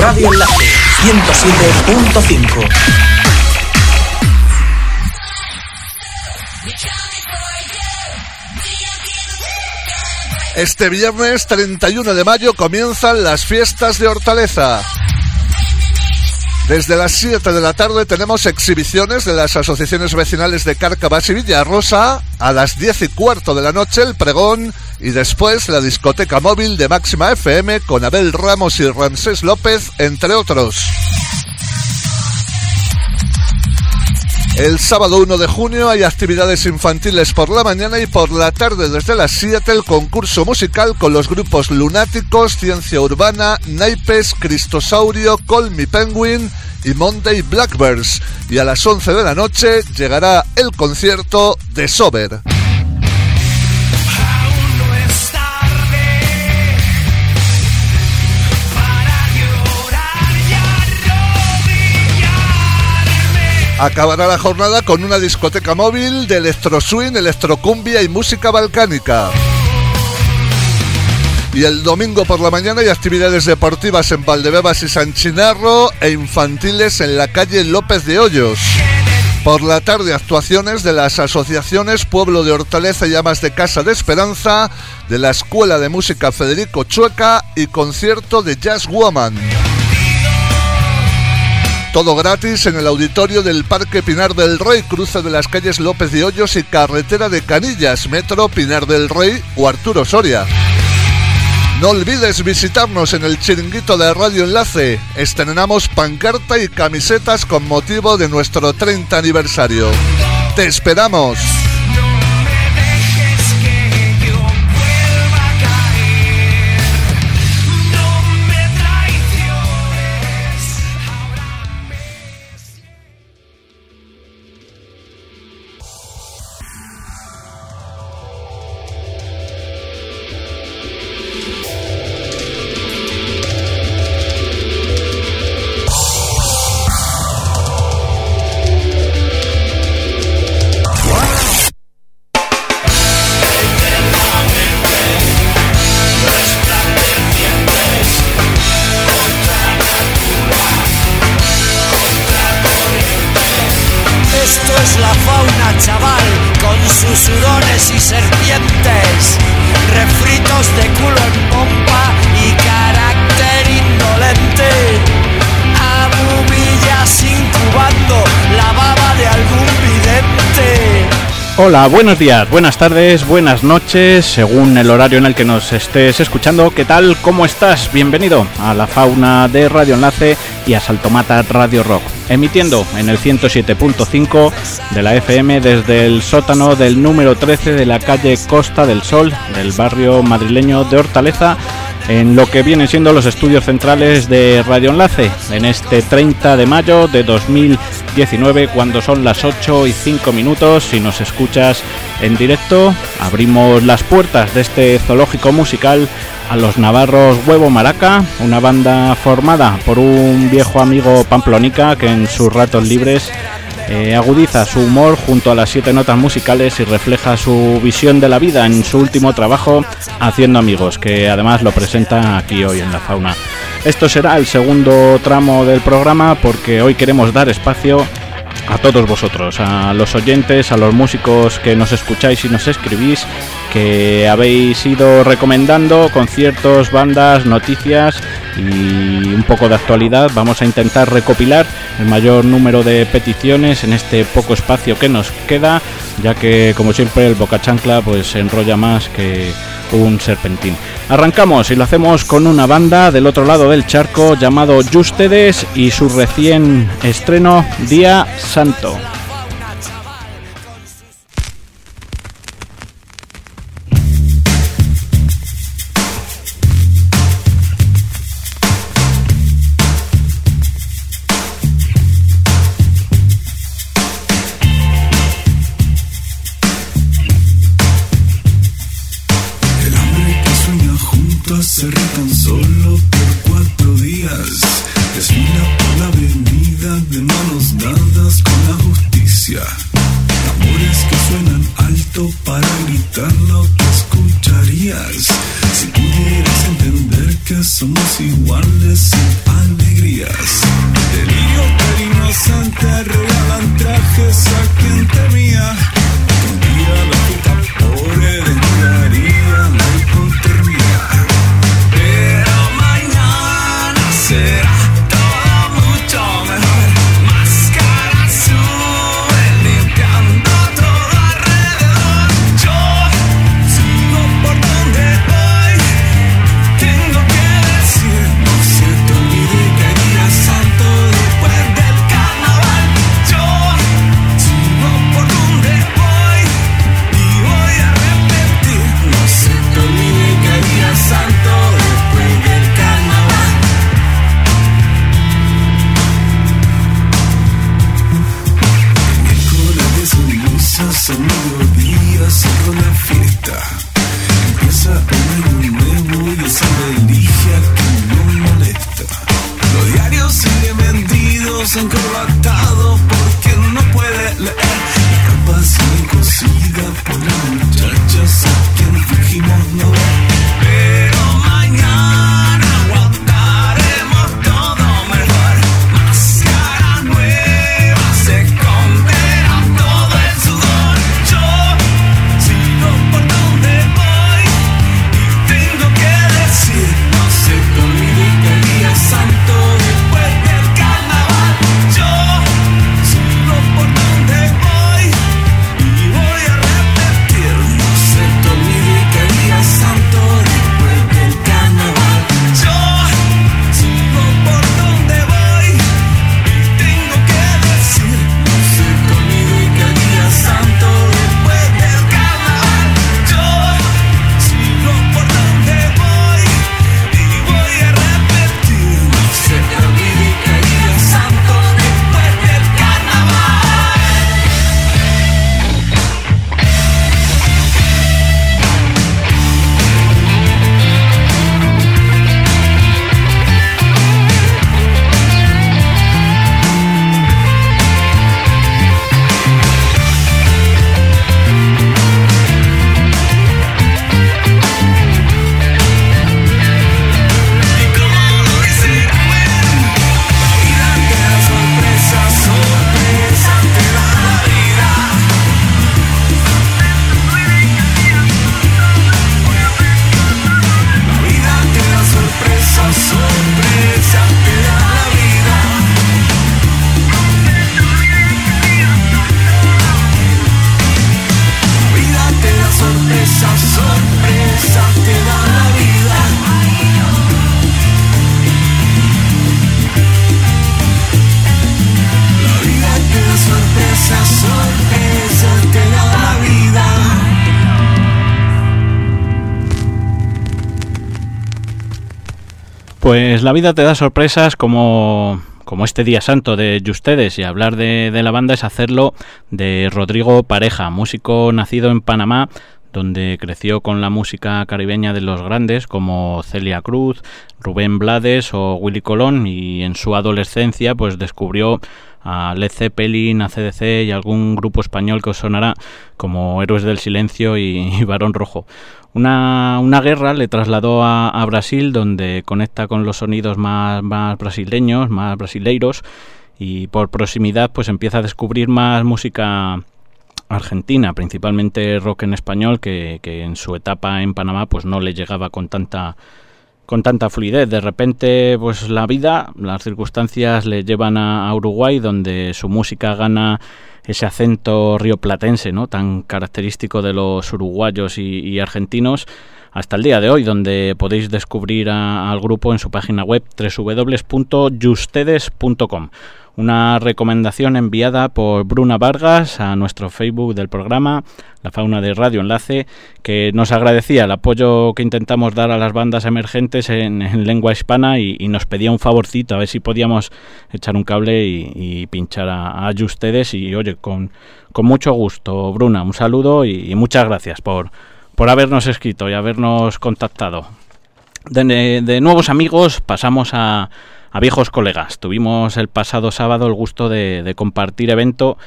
Radio Enlace 107.5. Este viernes 31 de mayo comienzan las fiestas de Hortaleza. Desde las 7 de la tarde tenemos exhibiciones de las asociaciones vecinales de Cárcavas y Villarrosa. A las 10 y cuarto de la noche el pregón y después la discoteca móvil de Máxima FM con Abel Ramos y Ramsés López, entre otros. El sábado 1 de junio hay actividades infantiles por la mañana y por la tarde desde las 7 el concurso musical con los grupos Lunáticos, Ciencia Urbana, Naipes, Cristosaurio, Call Me Penguin y Monday Blackbirds. Y a las 11 de la noche llegará el concierto de Sober. Acabará la jornada con una discoteca móvil de electro swing, electrocumbia y música balcánica. Y el domingo por la mañana hay actividades deportivas en Valdebebas y San Chinarro e infantiles en la calle López de Hoyos. Por la tarde actuaciones de las asociaciones Pueblo de Hortaleza y Amas de Casa de Esperanza, de la Escuela de Música Federico Chueca y concierto de Jazz Woman. Todo gratis en el auditorio del Parque Pinar del Rey, cruce de las calles López de Hoyos y Carretera de Canillas, Metro Pinar del Rey o Arturo Soria. No olvides visitarnos en el chiringuito de Radio Enlace. Estrenamos pancarta y camisetas con motivo de nuestro 30 aniversario. ¡Te esperamos! Hola, buenos días, buenas tardes, buenas noches, según el horario en el que nos estés escuchando. ¿Qué tal? ¿Cómo estás? Bienvenido a la fauna de Radio Enlace y a Saltomata Radio Rock, emitiendo en el 107.5 de la FM desde el sótano del número 13 de la calle Costa del Sol del barrio madrileño de Hortaleza en lo que vienen siendo los estudios centrales de Radio Enlace en este 30 de mayo de 2019 cuando son las 8 y 5 minutos si nos escuchas en directo abrimos las puertas de este zoológico musical a los navarros Huevo Maraca, una banda formada por un viejo amigo pamplonica que en sus ratos libres eh, agudiza su humor junto a las siete notas musicales y refleja su visión de la vida en su último trabajo Haciendo Amigos, que además lo presenta aquí hoy en la fauna. Esto será el segundo tramo del programa porque hoy queremos dar espacio a todos vosotros, a los oyentes, a los músicos que nos escucháis y nos escribís, que habéis ido recomendando conciertos, bandas, noticias y un poco de actualidad. Vamos a intentar recopilar el mayor número de peticiones en este poco espacio que nos queda, ya que como siempre el Boca Chancla pues se enrolla más que un serpentín. Arrancamos y lo hacemos con una banda del otro lado del charco llamado Justedes y su recién estreno Día Santo. La vida te da sorpresas como, como este día santo de ustedes y hablar de, la banda es hacerlo de Rodrigo Pareja, músico nacido en Panamá donde creció con la música caribeña de los grandes como Celia Cruz, Rubén Blades o Willy Colón y en su adolescencia pues descubrió a Led Zeppelin, a CDC y algún grupo español que os sonará como Héroes del Silencio y Barón Rojo. Una, una guerra le trasladó a, Brasil donde conecta con los sonidos más, más brasileños, más brasileiros y por proximidad pues empieza a descubrir más música argentina, principalmente rock en español, que, que, en su etapa en Panamá pues no le llegaba con tanta con tanta fluidez. De repente, pues la vida, las circunstancias le llevan a, Uruguay, donde su música gana ese acento rioplatense, ¿no? tan característico de los uruguayos y, y argentinos hasta el día de hoy, donde podéis descubrir a, al grupo en su página web www.yustedes.com. Una recomendación enviada por Bruna Vargas a nuestro Facebook del programa, La Fauna de Radio Enlace, que nos agradecía el apoyo que intentamos dar a las bandas emergentes en, en lengua hispana y, nos pedía un favorcito, a ver si podíamos echar un cable y, pinchar a, ustedes. Y oye, con, mucho gusto, Bruna, un saludo y, muchas gracias por, por habernos escrito y habernos contactado. De nuevos amigos pasamos a a viejos colegas. Tuvimos el pasado sábado el gusto de, compartir evento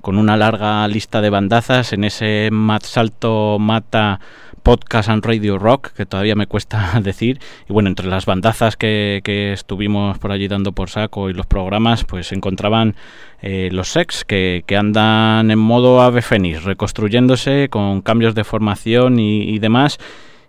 con una larga lista de bandazas en ese Mat Salto Mata Podcast and Radio Rock, que todavía me cuesta decir. Y bueno, entre las bandazas que, estuvimos por allí dando por saco y los programas, pues se encontraban eh, los Sex, que, andan en modo ave fénix, reconstruyéndose con cambios de formación y, demás.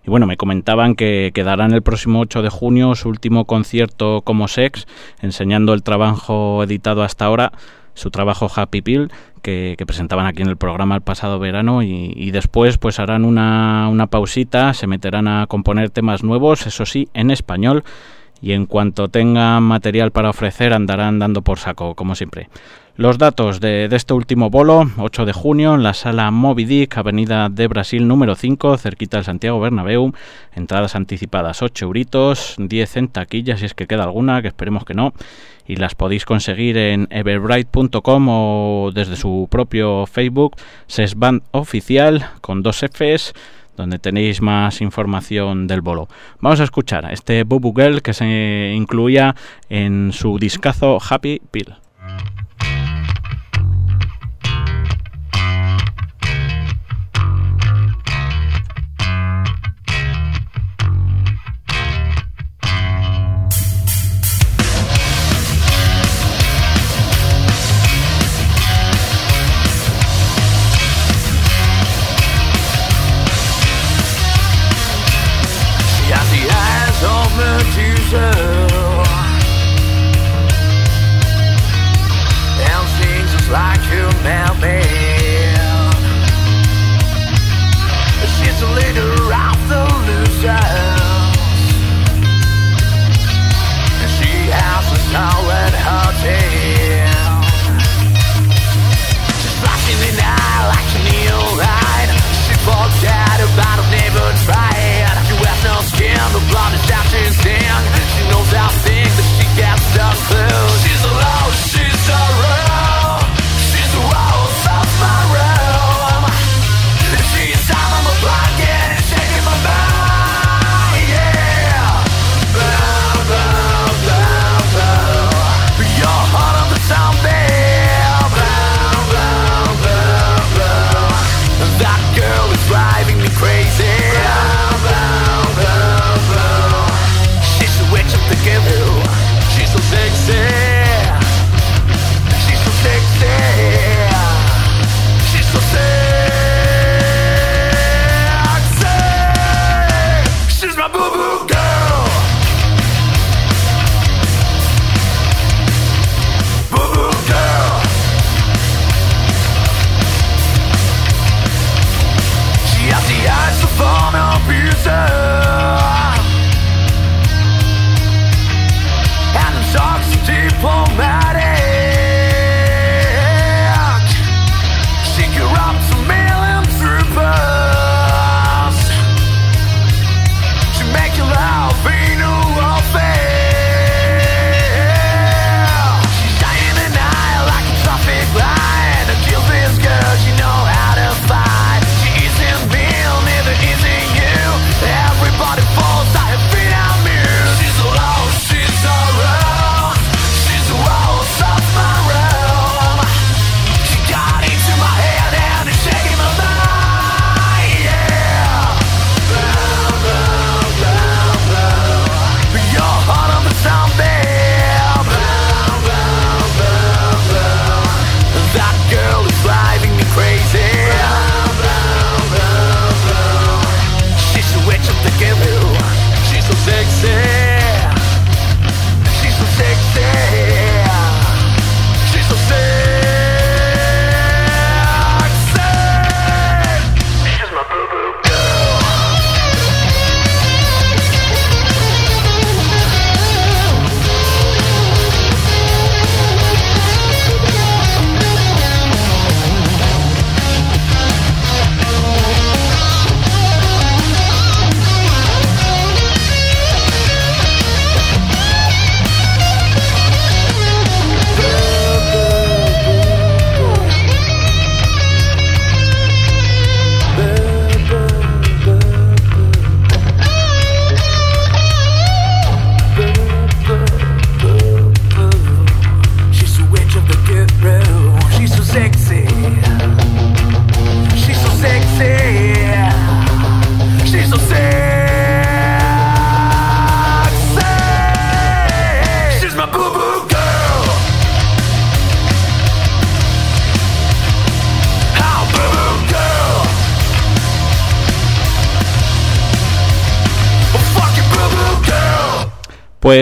Y bueno, me comentaban que quedarán el próximo 8 de junio su último concierto como Sex, enseñando el trabajo editado hasta ahora su trabajo Happy Pill que, presentaban aquí en el programa el pasado verano. Y, después pues harán una, una pausita, se meterán a componer temas nuevos, eso sí, en español y en cuanto tengan material para ofrecer andarán dando por saco, como siempre. Los datos de, este último bolo, 8 de junio, en la sala Moby Dick, Avenida de Brasil número 5, cerquita del Santiago Bernabéu, entradas anticipadas 8 euritos, 10 en taquilla, si es que queda alguna, que esperemos que no, y las podéis conseguir en everbright.com o desde su propio Facebook, Sesband Oficial, con dos Fs, donde tenéis más información del bolo. Vamos a escuchar este Bubu Girl que se incluía en su discazo Happy Pill.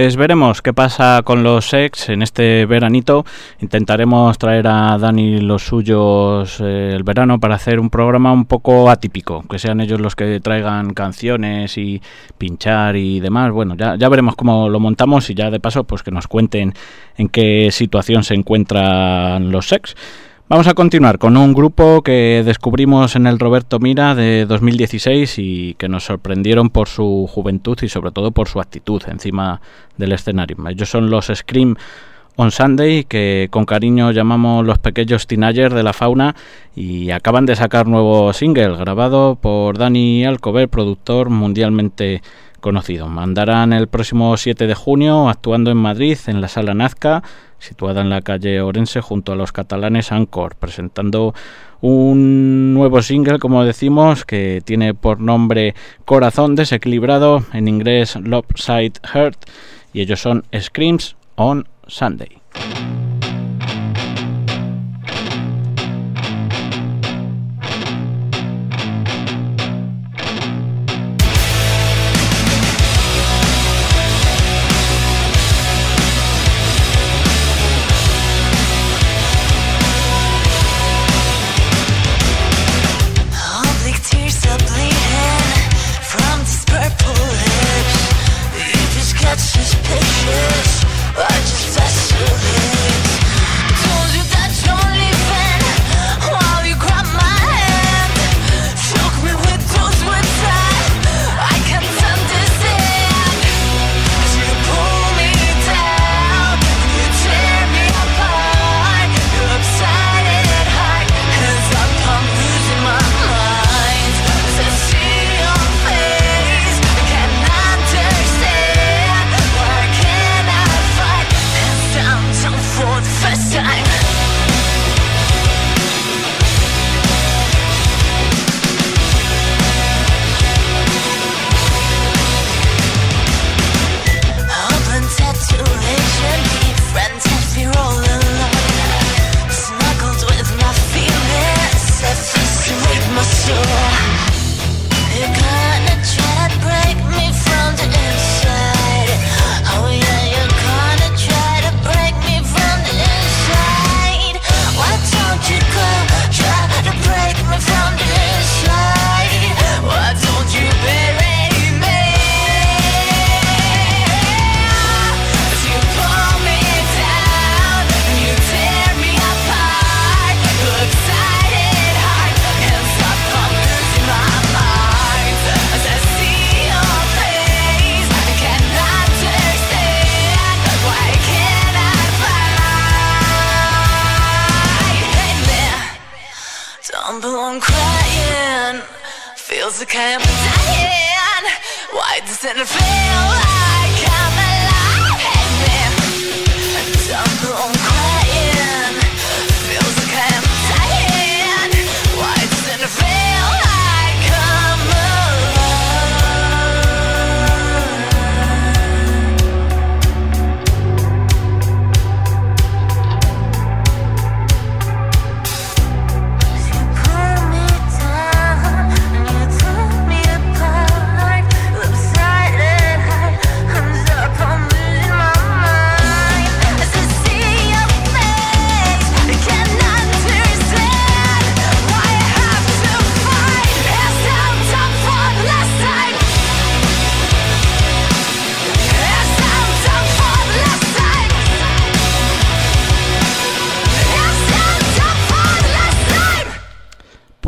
Pues veremos qué pasa con los ex en este veranito. Intentaremos traer a Dani los suyos eh, el verano para hacer un programa un poco atípico, que sean ellos los que traigan canciones y pinchar y demás. Bueno, ya, ya veremos cómo lo montamos y ya de paso pues que nos cuenten en qué situación se encuentran los ex. Vamos a continuar con un grupo que descubrimos en el Roberto Mira de 2016 y que nos sorprendieron por su juventud y sobre todo por su actitud encima del escenario. Ellos son los Scream on Sunday, que con cariño llamamos los pequeños teenagers de la fauna, y acaban de sacar nuevo single grabado por Dani Alcover, productor mundialmente conocido. Mandarán el próximo 7 de junio actuando en Madrid en la Sala Nazca situada en la calle Orense junto a los catalanes Anchor, presentando un nuevo single, como decimos, que tiene por nombre Corazón desequilibrado, en inglés Lopside Heart, y ellos son Screams on Sunday.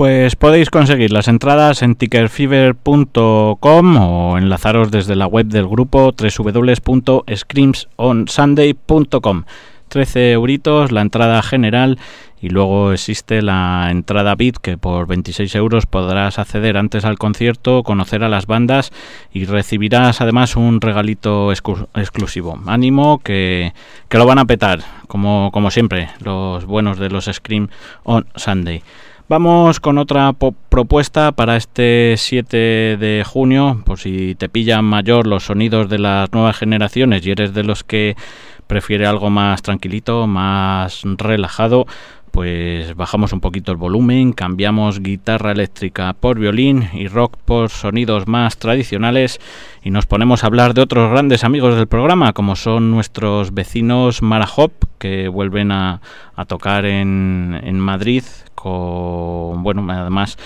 Pues podéis conseguir las entradas en tickerfever.com o enlazaros desde la web del grupo www.screamsonsunday.com. 13 euritos la entrada general y luego existe la entrada bit que por 26 euros podrás acceder antes al concierto, conocer a las bandas y recibirás además un regalito exclusivo. Ánimo que, que lo van a petar, como, como siempre, los buenos de los Scream on Sunday. Vamos con otra propuesta para este 7 de junio, por si te pillan mayor los sonidos de las nuevas generaciones y eres de los que prefiere algo más tranquilito, más relajado, pues bajamos un poquito el volumen, cambiamos guitarra eléctrica por violín y rock por sonidos más tradicionales y nos ponemos a hablar de otros grandes amigos del programa, como son nuestros vecinos Marahop, que vuelven a, tocar en, en Madrid bueno, además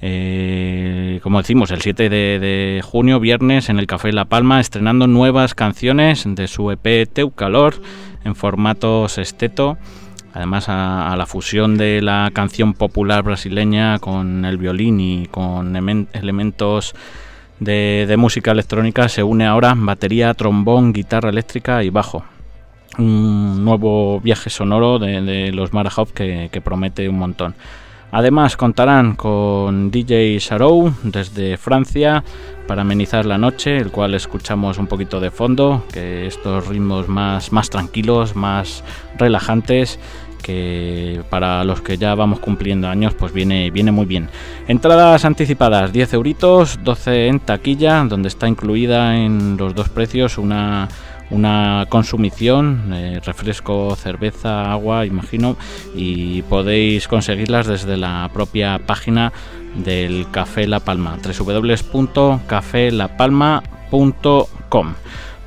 eh, como decimos, el 7 de, junio, viernes, en el Café La Palma, estrenando nuevas canciones de su EP Teucalor en formato sexteto. Además, a, la fusión de la canción popular brasileña con el violín y con elementos de, música electrónica, se une ahora batería, trombón, guitarra eléctrica y bajo. Un nuevo viaje sonoro de, los Marahop que promete un montón. Además contarán con DJ Sharou desde Francia para amenizar la noche, el cual escuchamos un poquito de fondo, que estos ritmos más, más tranquilos, más relajantes que para los que ya vamos cumpliendo años pues viene, viene muy bien. Entradas anticipadas 10 euritos, 12 en taquilla, donde está incluida en los dos precios una una consumición, eh, refresco, cerveza, agua, imagino, y podéis conseguirlas desde la propia página del Café La Palma, www.cafelapalma.com.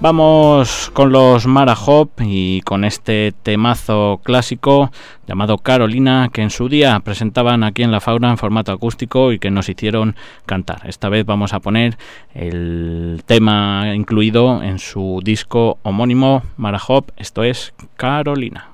Vamos con los Mara Hop y con este temazo clásico llamado Carolina que en su día presentaban aquí en La Fauna en formato acústico y que nos hicieron cantar. Esta vez vamos a poner el tema incluido en su disco homónimo Mara Hop, esto es Carolina.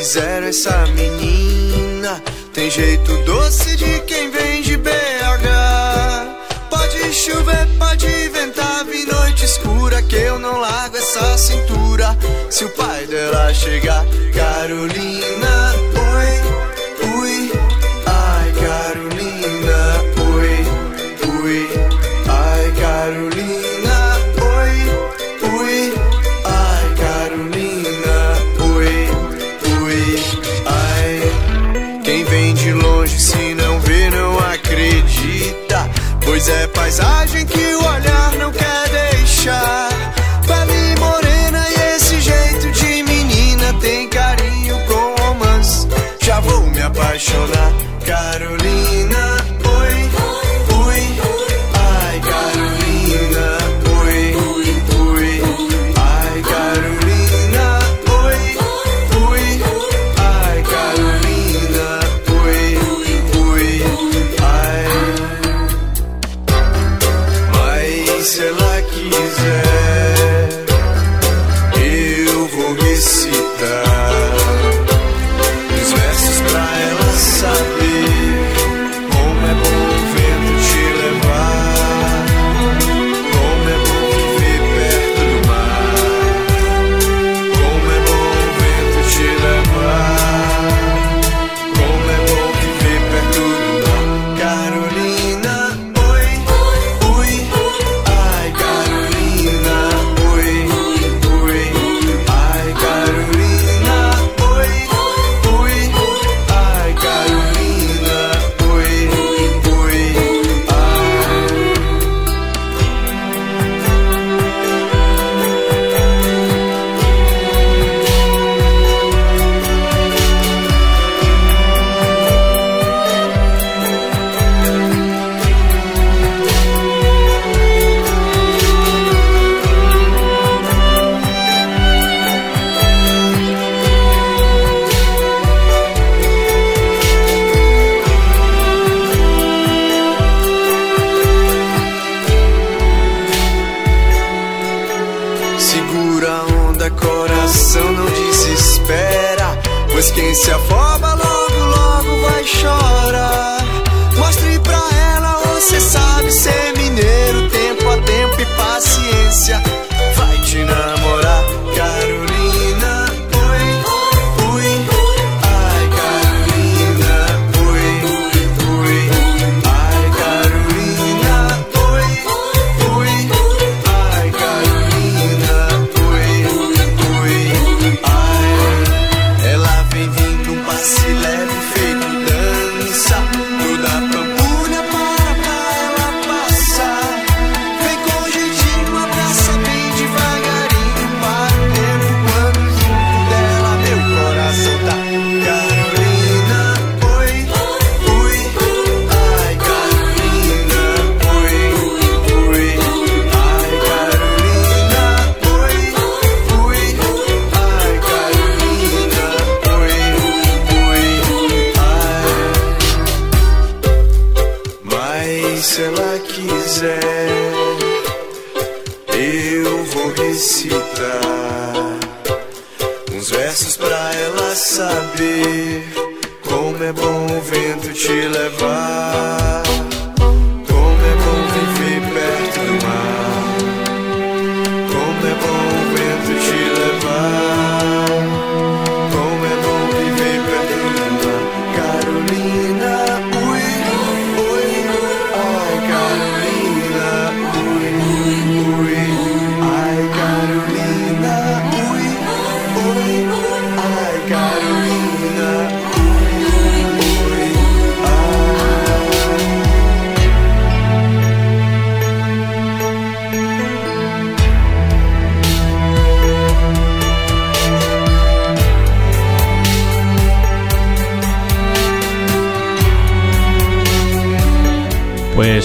Fizeram essa menina. Tem jeito doce de quem vem de BH. Pode chover, pode ventar, vi noite escura que eu não largo essa cintura. Se o pai dela chegar, Carolina, Pois quem se afoba logo, logo vai chorar. Mostre pra ela, você sabe ser mineiro, tempo a tempo e paciência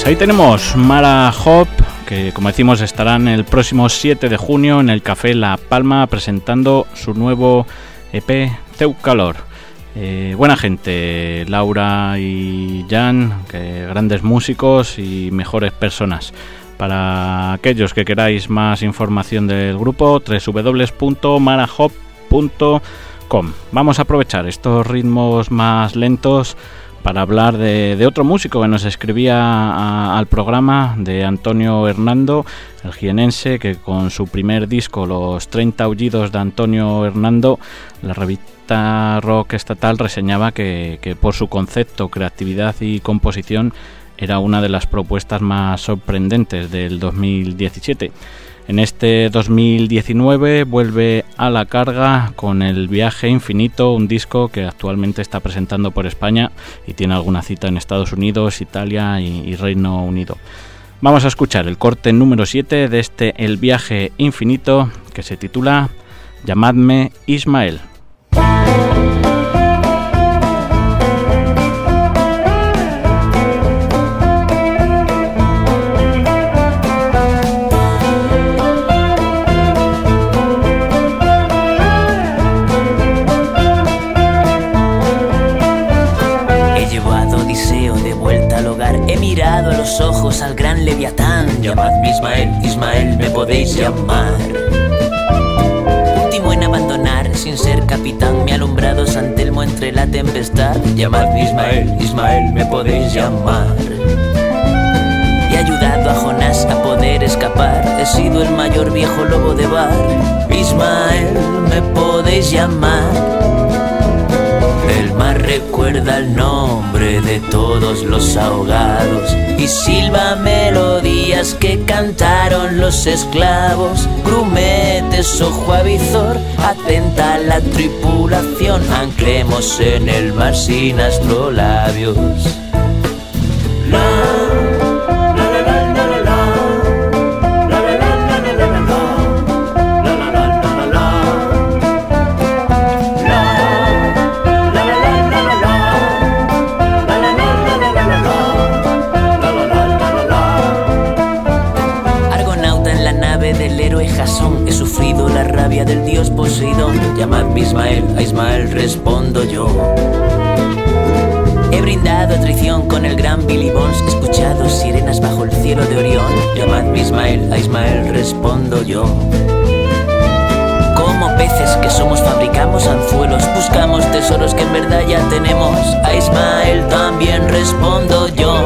Ahí tenemos Mara Hop, que como decimos estarán el próximo 7 de junio en el Café La Palma presentando su nuevo EP Teucalor. Eh, buena gente, Laura y Jan, que grandes músicos y mejores personas. Para aquellos que queráis más información del grupo, www.marahop.com. Vamos a aprovechar estos ritmos más lentos para hablar de, otro músico que nos escribía al programa, de Antonio Hernando, el jienense, que con su primer disco, Los 30 Aullidos de Antonio Hernando, la revista Rock Estatal reseñaba que, que por su concepto, creatividad y composición era una de las propuestas más sorprendentes del 2017. En este 2019 vuelve a la carga con el Viaje Infinito, un disco que actualmente está presentando por España y tiene alguna cita en Estados Unidos, Italia y, y Reino Unido. Vamos a escuchar el corte número 7 de este El Viaje Infinito que se titula Llamadme Ismael. Ismael, Ismael, me podéis llamar. Último en abandonar, sin ser capitán, me ha alumbrado San Telmo entre la tempestad. Llamadme Ismael, Ismael, me podéis llamar. He ayudado a Jonás a poder escapar. He sido el mayor viejo lobo de bar. Ismael, me podéis llamar. El mar recuerda el nombre de todos los ahogados y silba melodías que cantaron los esclavos. Grumetes, ojo avizor, atenta a la tripulación, anclemos en el mar sin astrolabios. La, Ismael, a Ismael respondo yo. Como peces que somos fabricamos anzuelos, buscamos tesoros que en verdad ya tenemos. A Ismael también respondo yo.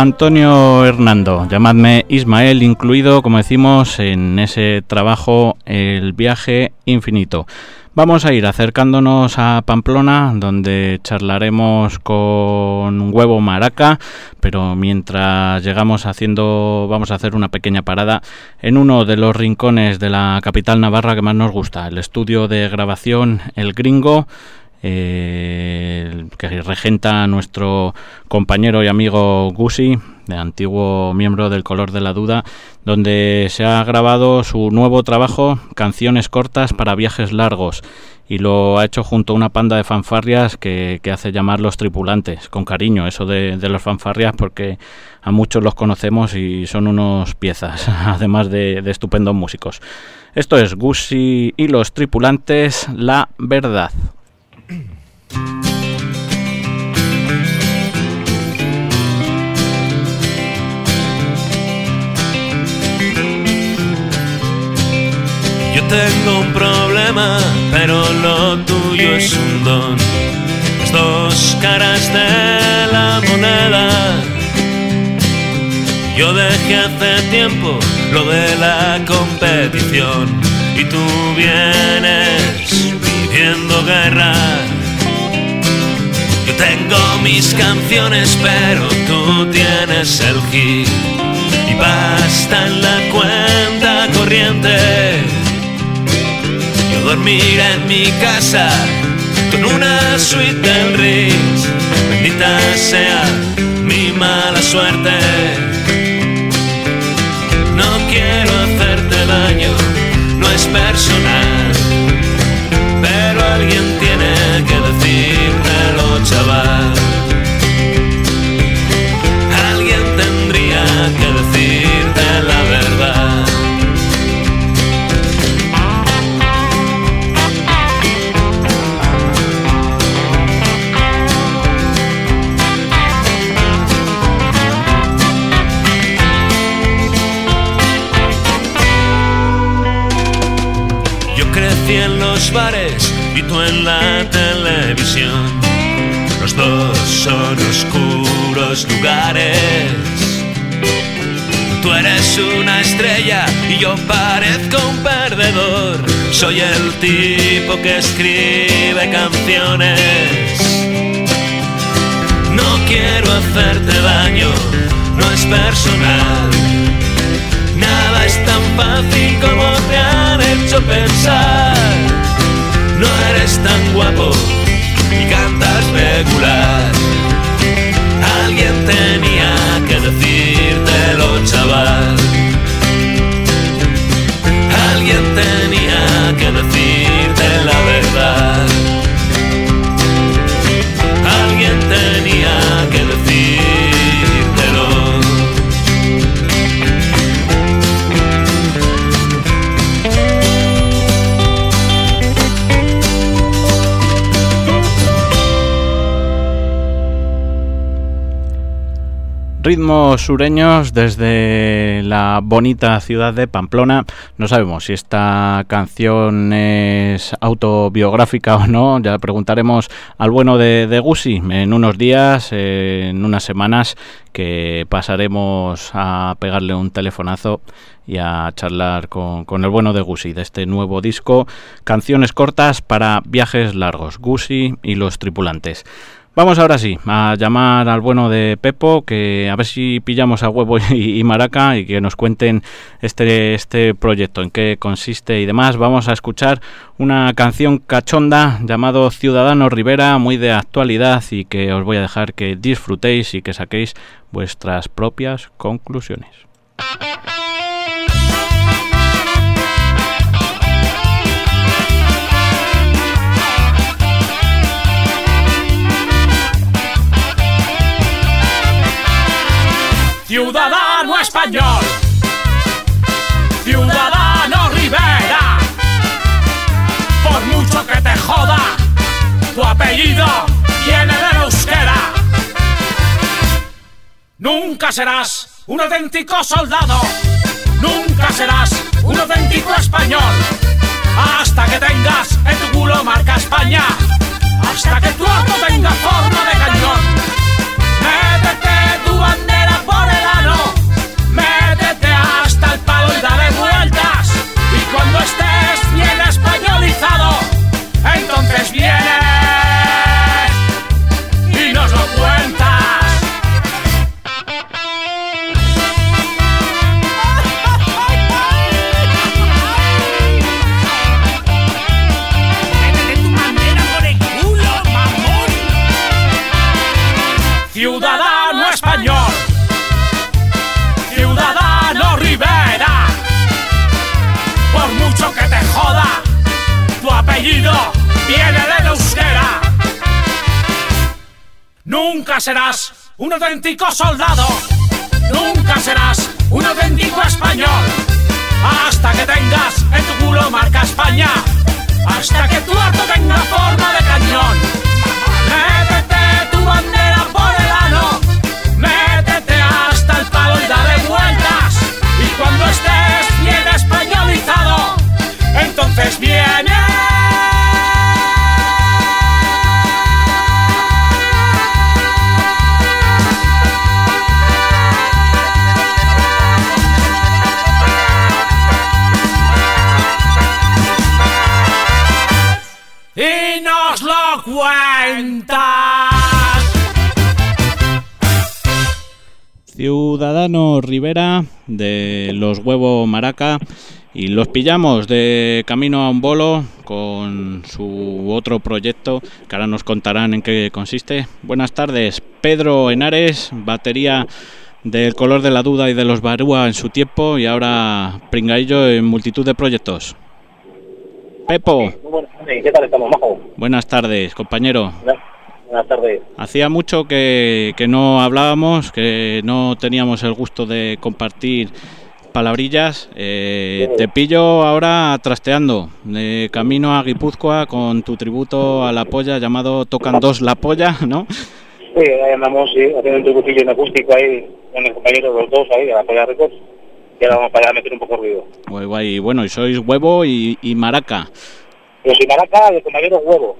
Antonio Hernando, llamadme Ismael, incluido, como decimos, en ese trabajo El viaje infinito. Vamos a ir acercándonos a Pamplona, donde charlaremos con Huevo Maraca, pero mientras llegamos haciendo, vamos a hacer una pequeña parada en uno de los rincones de la capital navarra que más nos gusta, el estudio de grabación El Gringo que regenta nuestro compañero y amigo Gusi, de antiguo miembro del Color de la Duda, donde se ha grabado su nuevo trabajo, Canciones cortas para viajes largos, y lo ha hecho junto a una panda de fanfarrias que, hace llamar los tripulantes, con cariño, eso de, los fanfarrias, porque a muchos los conocemos y son unos piezas, además de, de estupendos músicos. Esto es Gusi y los tripulantes, la verdad. Tengo un problema, pero lo tuyo es un don. Las dos caras de la moneda. Yo dejé hace tiempo lo de la competición y tú vienes pidiendo guerra. Yo tengo mis canciones, pero tú tienes el hit y basta en la cuenta corriente. Dormir en mi casa con una suite del Ritz, bendita sea mi mala suerte. No quiero hacerte daño, no es personal, en la televisión. Los dos son oscuros lugares. Tú eres una estrella y yo parezco un perdedor. Soy el tipo que escribe canciones. No quiero hacerte daño, no es personal. Nada es tan fácil como te han hecho pensar. No eres tan guapo y cantas regular. Alguien tenía que decírtelo, chaval. Alguien tenía que decirte la verdad. Alguien tenía Ritmos sureños desde la bonita ciudad de Pamplona. No sabemos si esta canción es autobiográfica o no. Ya preguntaremos al bueno de, de Gusi en unos días, en unas semanas, que pasaremos a pegarle un telefonazo y a charlar con, con el bueno de Gusi de este nuevo disco. Canciones cortas para viajes largos. Gusi y los tripulantes. Vamos ahora sí a llamar al bueno de Pepo, que a ver si pillamos a Huevo y, Maraca y que nos cuenten este, este proyecto, en qué consiste y demás. Vamos a escuchar una canción cachonda llamado Ciudadano Rivera, muy de actualidad y que os voy a dejar que disfrutéis y que saquéis vuestras propias conclusiones. Ciudadano Rivera, por mucho que te joda, tu apellido viene del euskera. Nunca serás un auténtico soldado, nunca serás un auténtico español, hasta que tengas en tu culo marca España, hasta que tu auto tenga forma de cañón. Métete tu bandera por el cuando estés bien españolizado, entonces vienes viene del euskera. Nunca serás un auténtico soldado. Nunca serás un auténtico español. Hasta que tengas en tu culo marca España. Hasta que tu arco tenga forma de cañón. Métete tu bandera por el ano. Métete hasta el palo y dale vueltas. Y cuando estés bien españolizado, entonces viene. Cuentas. Ciudadano Rivera de los Huevos Maraca y los pillamos de camino a un bolo con su otro proyecto que ahora nos contarán en qué consiste. Buenas tardes, Pedro Henares, batería del color de la duda y de los Barúa en su tiempo y ahora pringaillo en multitud de proyectos. Pepo, buenas tardes, ¿qué tal estamos, Majo? buenas tardes, compañero. Buenas, tardes. Hacía mucho que, que no hablábamos, que no teníamos el gusto de compartir palabrillas. Eh, te pillo ahora trasteando, de camino a Guipúzcoa con tu tributo a la polla llamado Tocan dos la polla, ¿no? Sí, ahí andamos, sí, haciendo un trucutillo en acústico ahí, con el compañero los dos ahí, de la Polla Records. Ahora vamos para meter un poco de ruido. Guay, guay. Bueno, y sois huevo y, y maraca. Yo soy Maraca y el compañero es Huevo.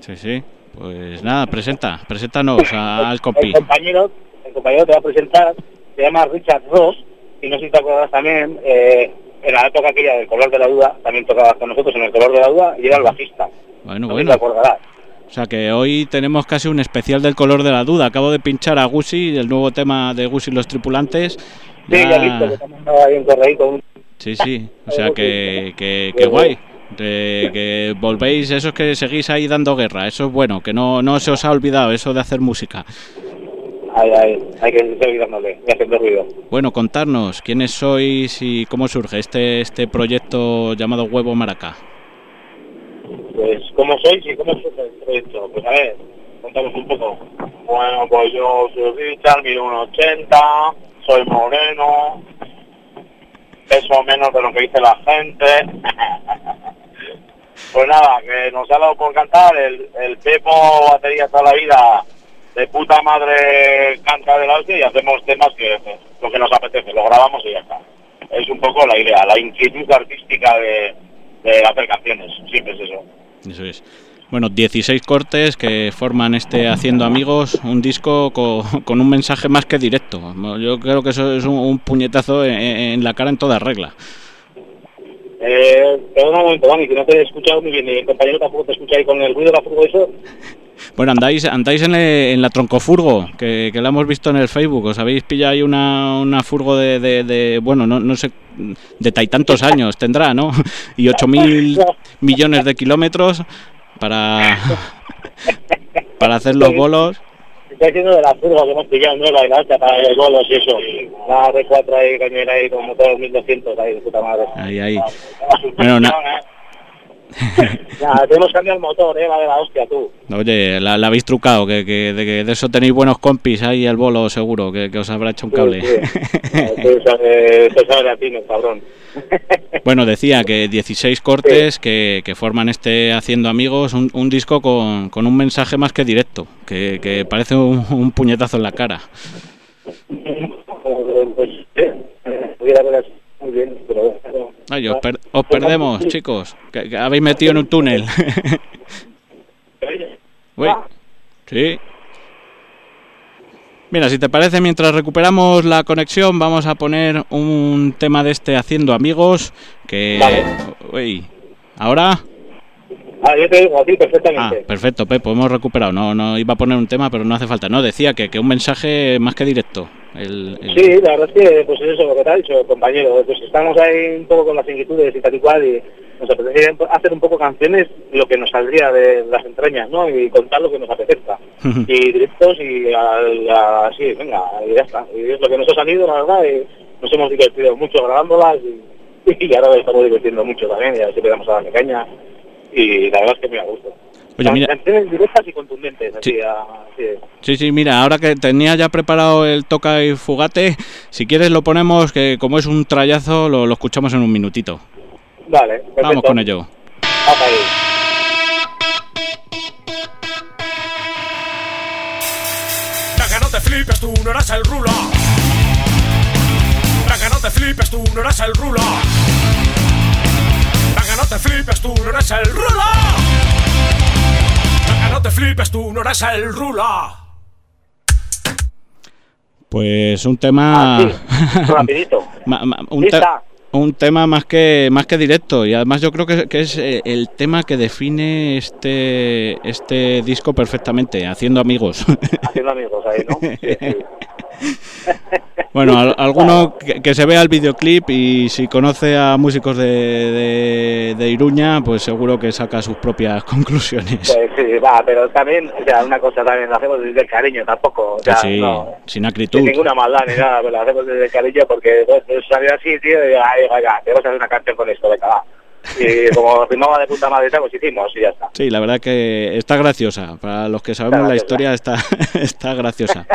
Sí, sí. Pues nada, presenta, preséntanos a- al compi. El compañero, el compañero te va a presentar, se llama Richard Ross, y no sé si te acuerdas también, eh, en la época aquella del color de la duda, también tocaba con nosotros en el color de la duda, y era el bajista. Bueno, No bueno. te acordarás. O sea que hoy tenemos casi un especial del color de la duda. Acabo de pinchar a Gusi, el nuevo tema de Gusi y los tripulantes. Sí, ya he visto que un correo con un Sí, sí. O sea que, que, que guay. De- que volvéis, esos que seguís ahí dando guerra. Eso es bueno, que no, no se os ha olvidado eso de hacer música. Ay, ay, hay que seguir dándole y haciendo ruido. Bueno, contarnos quiénes sois y cómo surge este, este proyecto llamado Huevo Maracá. Pues, ¿cómo sois y cómo surge el proyecto? Pues, a ver, contamos un poco. Bueno, pues yo soy Richard, mido 1,80, soy moreno, peso menos de lo que dice la gente. pues nada, que nos ha dado por cantar, el, el Pepo batería toda la vida, de puta madre canta de la y hacemos temas que lo que nos apetece, lo grabamos y ya está. Es un poco la idea, la inquietud artística de, de hacer canciones, siempre es eso. Eso es. Bueno, 16 cortes que forman este Haciendo Amigos, un disco co- con, un mensaje más que directo. Yo creo que eso es un, un puñetazo en, en la cara en toda regla. Eh, perdona un momento, Dani, que no te he escuchado muy bien. y El compañero tampoco te escucha ahí con el ruido de la furgo eso. Bueno, andáis, andáis en, el- en la troncofurgo, que, que la hemos visto en el Facebook. Os habéis pillado ahí una, una furgo de, de- de- bueno, no, no sé, de tantos años tendrá, ¿no? Y 8.000 millones de kilómetros para, para hacer los bolos. Está diciendo de la furgo que hemos pillado nueva y la alta para el bolos y eso. La R4 ahí, cañera ahí, con motor 1200 ahí, de puta madre. Ahí, ahí. Bueno, suspensión, na- ¿eh? Ya, tenemos que cambiar el motor, eh, va de la hostia tú. Oye, la, la habéis trucado, que, que- de, que de eso tenéis buenos compis ahí el bolo seguro, que, que os habrá hecho un cable. Sí, sí. Cabrón. Bueno, decía que 16 cortes que, que forman este Haciendo Amigos, un, un disco con, con un mensaje más que directo, que, que parece un, un puñetazo en la cara. Pues, eh, pudiera haber así, muy bien, pero... bueno. Ay, os, per- os perdemos, chicos, que, que habéis metido en un túnel. Uy, sí. Mira, si te parece, mientras recuperamos la conexión, vamos a poner un tema de este Haciendo Amigos, que... Vale. Uy, ¿ahora? Ah, yo te digo a ti Ah, perfectamente. perfecto, Pepo, hemos recuperado. No, no iba a poner un tema, pero no hace falta. No, decía que, que un mensaje más que directo. El, el- Sí, la verdad es que, pues eso, lo que te ha dicho, compañero, pues estamos ahí un poco con las inquietudes y tal y cual, y nos apetece hacer un poco canciones, lo que nos saldría de las entrañas, ¿no? Y contar lo que nos apetezca. y directos y así, venga, y ya está. Y es lo que nos ha salido, la verdad, y nos hemos divertido mucho grabándolas y, y ahora estamos divirtiendo mucho también, y así le damos a darle caña. Y la verdad es que me gusto. Oye, mira, Canciones directas y contundentes, así, Sí. a- así es. sí, sí, mira, ahora que tenía ya preparado el toca y fugate, si quieres lo ponemos, que como es un trayazo, lo, lo escuchamos en un minutito. Vale, perfecto. Vamos con ello. Vamos ahí. No te flipes, tú no eres el rulo. Venga, no te flipes, tú no eres el rulo. No te flipes, tú no eres el rulo. Venga, no te flipes, tú no eres el rulo. Pues un tema... Ah, sí, rapidito. Un, te- tema más que más que directo y además yo creo que, que es eh, el tema que define este este disco perfectamente haciendo amigos Haciendo amigos ahí, ¿no? Sí, sí. bueno al- alguno que, que se vea el videoclip y si conoce a músicos de, de, de Iruña pues seguro que saca sus propias conclusiones Pues sí, va, pero también, o sea, una cosa también, lo hacemos desde el cariño tampoco, o sea, sí, no, sin acritud sin ninguna maldad ni nada, pero lo hacemos desde el cariño porque pues, salió así, tío, y ay, venga, te vas a hacer una canción con esto, venga, va. Y como rimaba de puta madre, pues hicimos y ya está. Sí, la verdad que está graciosa. Para los que sabemos la historia está, está graciosa.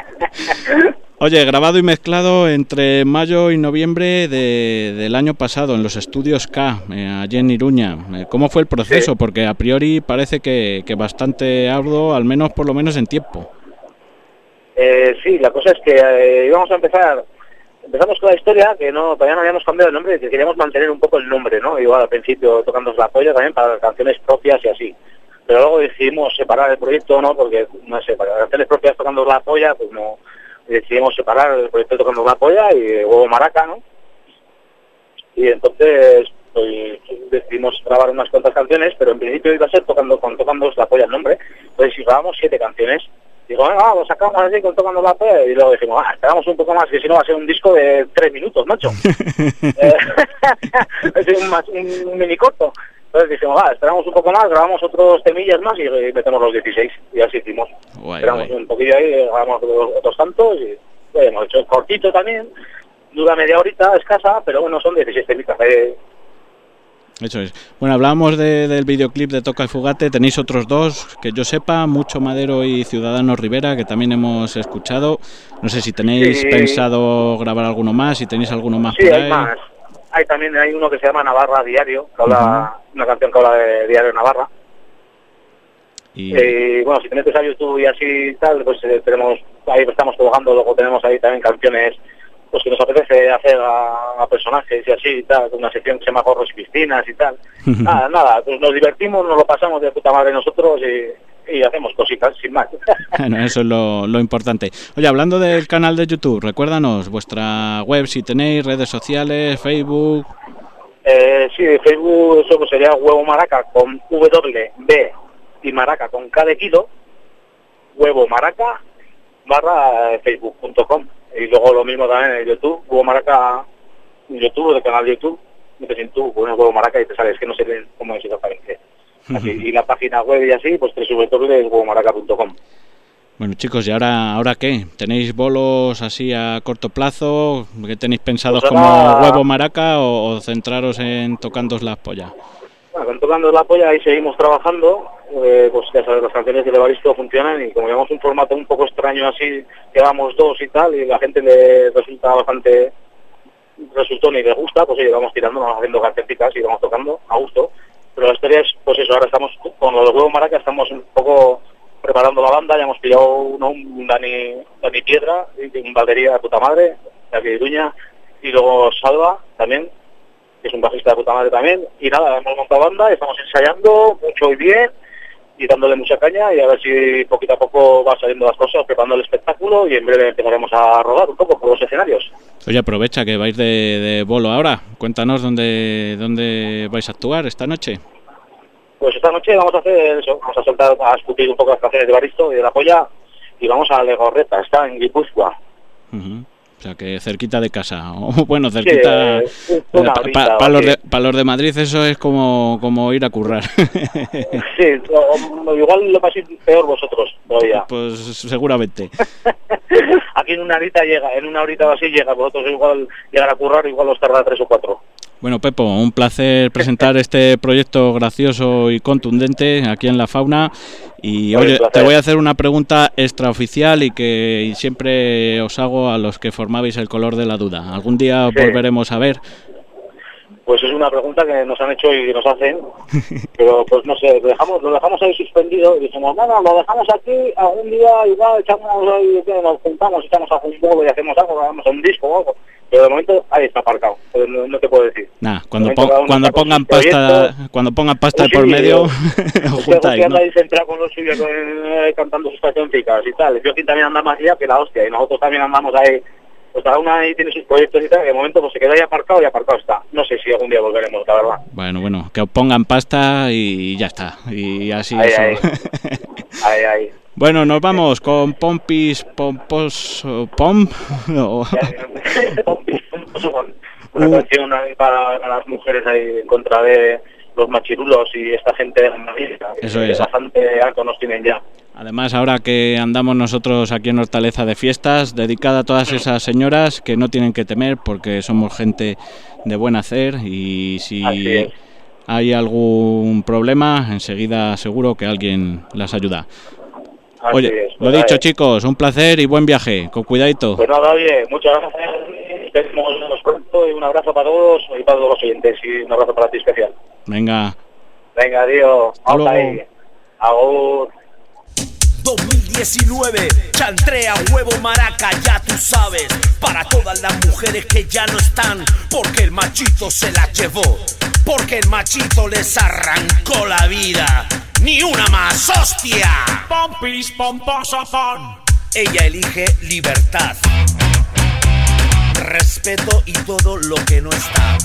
Oye, grabado y mezclado entre mayo y noviembre de- del año pasado en los estudios K, eh, allí en Iruña. Eh, ¿Cómo fue el proceso? Sí. Porque a priori parece que, que bastante arduo, al menos por lo menos en tiempo. Eh, sí, la cosa es que eh, íbamos a empezar, empezamos con la historia, que no todavía no habíamos cambiado el nombre, que queríamos mantener un poco el nombre, ¿no? Igual al principio tocándonos la polla también para canciones propias y así. Pero luego decidimos separar el proyecto, ¿no? Porque, no sé, para canciones propias tocando la polla, pues no, decidimos separar el proyecto tocando la polla y huevo maraca, ¿no? Y entonces, pues decidimos grabar unas cuantas canciones, pero en principio iba a ser tocando con tocando la polla el nombre. Entonces, si grabamos siete canciones, digo, venga, vamos, sacamos así con tocando la polla, y luego dijimos, ah, esperamos un poco más, que si no va a ser un disco de tres minutos, macho. Eh, es un, mas- un, un mini corto. Entonces dijimos, va, esperamos un poco más, grabamos otros temillas más y, y metemos los 16. Y así hicimos. Guay, esperamos guay. un poquillo ahí, grabamos otros, otros tantos y lo hemos hecho cortito también. Dura media horita, escasa, pero bueno, son 16 temitas. Eh, Eso es. Bueno, hablábamos de- del videoclip de Toca y Fugate. Tenéis otros dos, que yo sepa, Mucho Madero y Ciudadano Rivera, que también hemos escuchado. No sé si tenéis Sí. pensado grabar alguno más, si tenéis alguno más Sí, por hay ahí. más. Hay también hay uno que se llama Navarra Diario, que habla, una canción que habla de Diario Navarra. Y, Eh, bueno, si te metes a YouTube y así y tal, pues eh, tenemos, ahí estamos trabajando, luego tenemos ahí también canciones pues que nos apetece hacer a, a personajes y así y tal, una sección que se llama Gorros y Piscinas y tal. nada, nada, pues nos divertimos, nos lo pasamos de puta madre nosotros y, y hacemos cositas, sin más. Bueno, eso es lo, lo importante. Oye, hablando del canal de YouTube, recuérdanos vuestra web si tenéis, redes sociales, Facebook. Eh, sí, Facebook eso pues sería huevo maraca con W, B y maraca con K de kilo, huevo maraca barra eh, facebook.com y luego lo mismo también en YouTube, huevo maraca YouTube, del canal de YouTube, metes en tu, pones huevo maraca y te sale, es que no sé cómo es exactamente. Así, y la página web y así, pues www.huevomaraca.com. Bueno, chicos, ¿y ahora, ahora qué? ¿Tenéis bolos así a corto plazo? ¿Qué tenéis pensados Pues como huevo maraca o, o centraros en tocándos las pollas? Bueno, tocando la polla ahí seguimos trabajando, eh, pues ya sabes, las canciones de Evaristo funcionan y como llevamos un formato un poco extraño así, llevamos dos y tal, y la gente le resulta bastante, resultó ni le gusta, pues sí, vamos tirando, vamos haciendo cancioncitas y vamos tocando a gusto. Pero la historia es, pues eso, ahora estamos con los huevos maraca, estamos un poco preparando la banda, ya hemos pillado uno, un Dani, Dani Piedra, y un batería de puta madre, de aquí de y luego Salva también, que es un bajista de puta madre también, y nada, hemos montado banda, estamos ensayando mucho y bien, y dándole mucha caña y a ver si poquito a poco va saliendo las cosas, preparando el espectáculo y en breve empezaremos a rodar un poco por los escenarios. Oye, aprovecha que vais de, de bolo ahora. Cuéntanos dónde, dónde vais a actuar esta noche. Pues esta noche vamos a hacer eso, vamos a soltar, a escupir un poco las canciones de Baristo y de La Polla y vamos a Legorreta, está en Guipúzcoa. O sea, que cerquita de casa. O, bueno, cerquita... Sí, una Para los, de, pa los de Madrid eso es como, como ir a currar. Sí, o igual lo paséis peor vosotros todavía. pues seguramente. Aquí en una horita llega, en una horita o así llega, vosotros igual llegar a currar, igual os tarda tres o cuatro. Bueno, Pepo, un placer presentar este proyecto gracioso y contundente aquí en La Fauna. Y oye, te voy a hacer una pregunta extraoficial y que siempre os hago a los que formabais el color de la duda. ¿Algún día Sí. volveremos a ver? Pues es una pregunta que nos han hecho y nos hacen, pero pues no sé, lo dejamos, lo dejamos ahí suspendido y dijimos, bueno, lo dejamos aquí, algún día igual echamos ahí, nos juntamos, echamos a un juego y hacemos algo, grabamos un disco o algo, pero de momento ahí está aparcado, pues no, no te puedo decir. Nah, cuando, De momento cuando pongan pasta, cuando pongan pasta por medio, os juntáis, ahí centrado con los suyos eh, cantando sus cancioncicas y tal. Yo también anda más allá que la hostia y nosotros también andamos ahí. Pues cada uno ahí tiene sus proyectos y tal, y de momento pues se queda ahí aparcado y aparcado está. No sé si algún día volveremos, la verdad. Bueno, bueno, que pongan pasta y ya está. Y así Ahí, eso. ahí. Ahí, ahí. bueno, nos vamos con Pompis Pompos Pom. o- Una canción ahí para, para las mujeres ahí en contra de los machirulos y esta gente de la que Eso es. Bastante alto nos tienen ya. Además, ahora que andamos nosotros aquí en Hortaleza de fiestas, dedicada a todas esas señoras que no tienen que temer porque somos gente de buen hacer y si hay algún problema, enseguida seguro que alguien las ayuda. Así Oye, es, lo pues, dicho chicos, un placer y buen viaje, con cuidadito. Pues nada, oye, muchas gracias. Nos vemos pronto y un abrazo para todos y para todos los oyentes y un abrazo para ti especial. Venga, Venga, adiós. Hasta luego. ahí. Agur. 2019, chantrea, huevo, maraca, ya tú sabes. Para todas las mujeres que ya no están, porque el machito se la llevó. Porque el machito les arrancó la vida. Ni una más, hostia. Pompis, pomposo, pon. Ella elige libertad, respeto y todo lo que no está.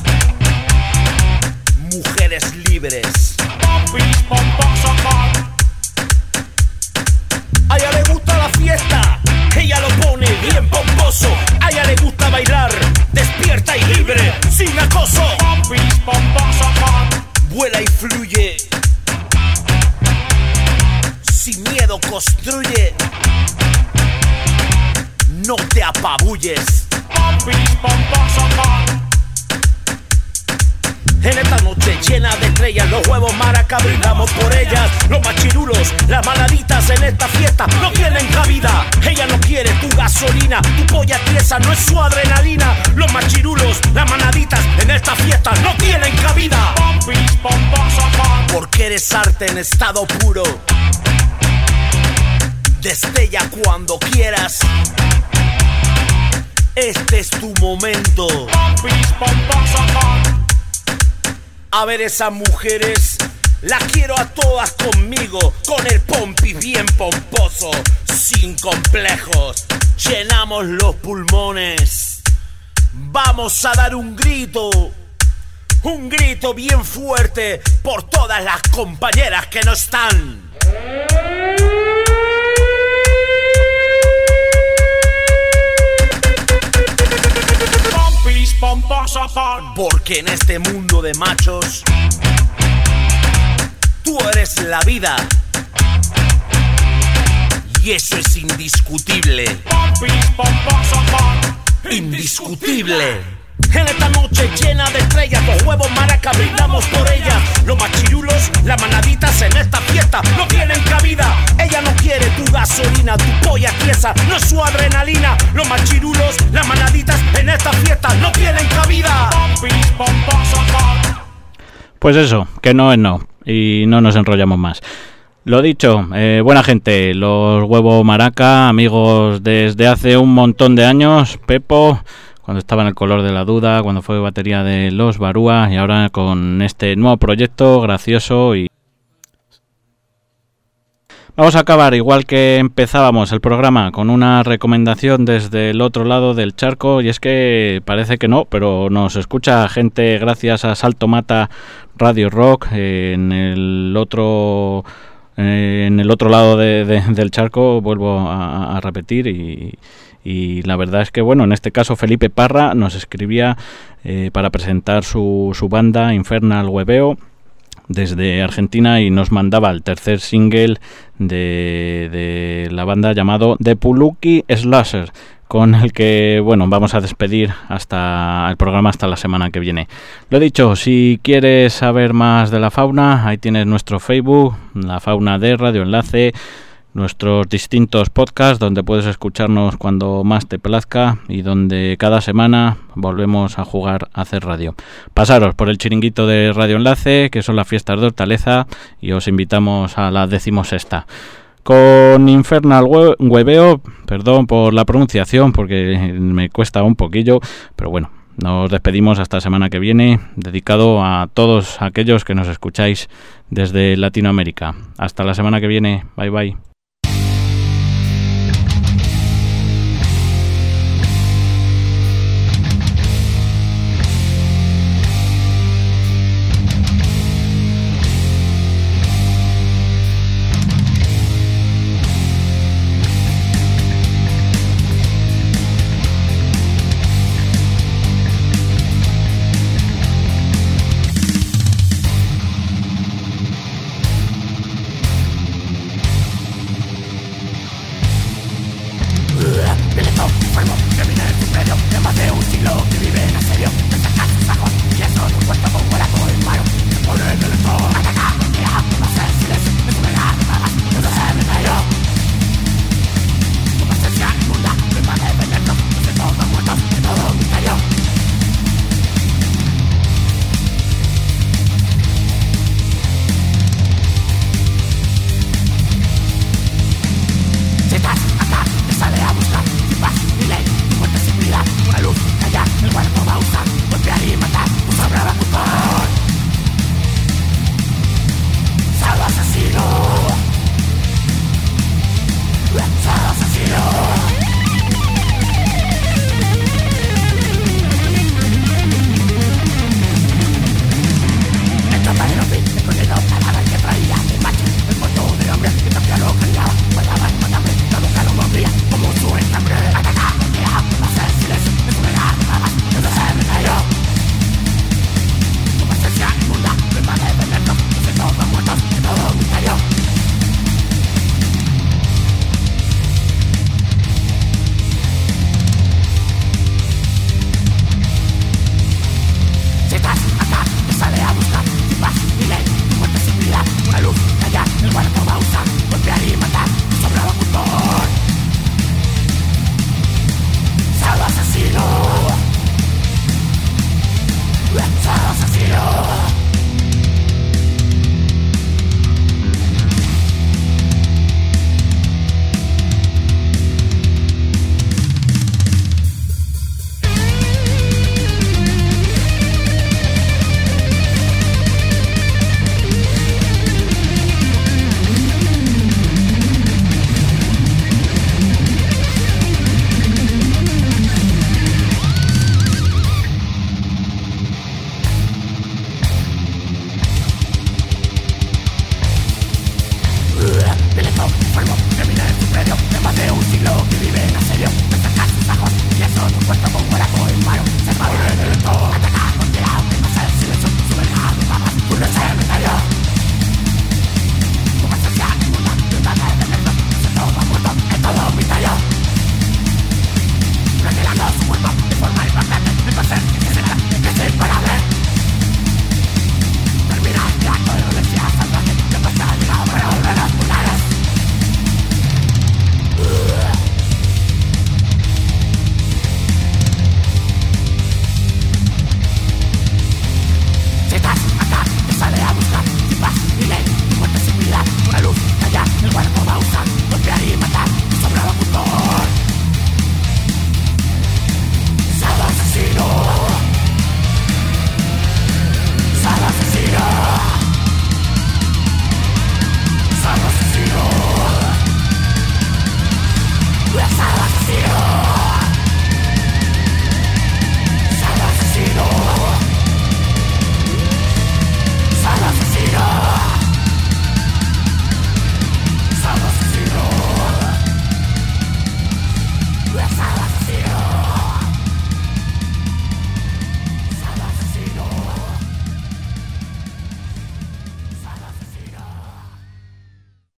Mujeres libres. Pompis, pomposo, pon. A ella le gusta la fiesta, ella lo pone bien pomposo. A ella le gusta bailar, despierta y libre, sin acoso. Vuela y fluye, sin miedo construye. No te apabulles. En esta noche llena de estrellas, los huevos maracas brindamos por ellas. Los machirulos, las maladitas en esta fiesta no tienen cabida. Ella no quiere tu gasolina, tu polla tiesa no es su adrenalina. Los machirulos, las manaditas en esta fiesta no tienen cabida. Porque eres arte en estado puro. Destella cuando quieras. Este es tu momento. A ver esas mujeres, las quiero a todas conmigo, con el pompi bien pomposo, sin complejos. Llenamos los pulmones. Vamos a dar un grito, un grito bien fuerte por todas las compañeras que no están. Porque en este mundo de machos, tú eres la vida. Y eso es indiscutible. Indiscutible. En esta noche llena de estrellas, los huevos maracas brindamos por ellas. Los machirulos, las manaditas en esta fiesta no tienen cabida. Ella no quiere tu gasolina, tu polla tiesa, no es su adrenalina. Los machirulos, las manaditas en esta fiesta no tienen cabida. Pues eso, que no es no. Y no nos enrollamos más. Lo dicho, eh, buena gente, los huevos maraca, amigos desde hace un montón de años, Pepo, cuando estaba en el color de la duda, cuando fue batería de los Barúa y ahora con este nuevo proyecto gracioso y Vamos a acabar igual que empezábamos el programa con una recomendación desde el otro lado del charco y es que parece que no, pero nos escucha gente gracias a Salto Mata Radio Rock en el otro en el otro lado del charco vuelvo a, repetir y, la verdad es que bueno en este caso Felipe Parra nos escribía eh, para presentar su, su banda Infernal Webeo desde Argentina y nos mandaba el tercer single de, de la banda llamado The Puluki Slasher con el que, bueno, vamos a despedir hasta el programa hasta la semana que viene. Lo dicho, si quieres saber más de la fauna, ahí tienes nuestro Facebook, la fauna de Radio Enlace, nuestros distintos podcasts donde puedes escucharnos cuando más te plazca y donde cada semana volvemos a jugar a hacer radio. Pasaros por el chiringuito de Radio Enlace, que son las fiestas de Hortaleza, y os invitamos a la decimosexta. Con Infernal Webeo, perdón por la pronunciación porque me cuesta un poquillo, pero bueno, nos despedimos hasta la semana que viene, dedicado a todos aquellos que nos escucháis desde Latinoamérica. Hasta la semana que viene, bye bye.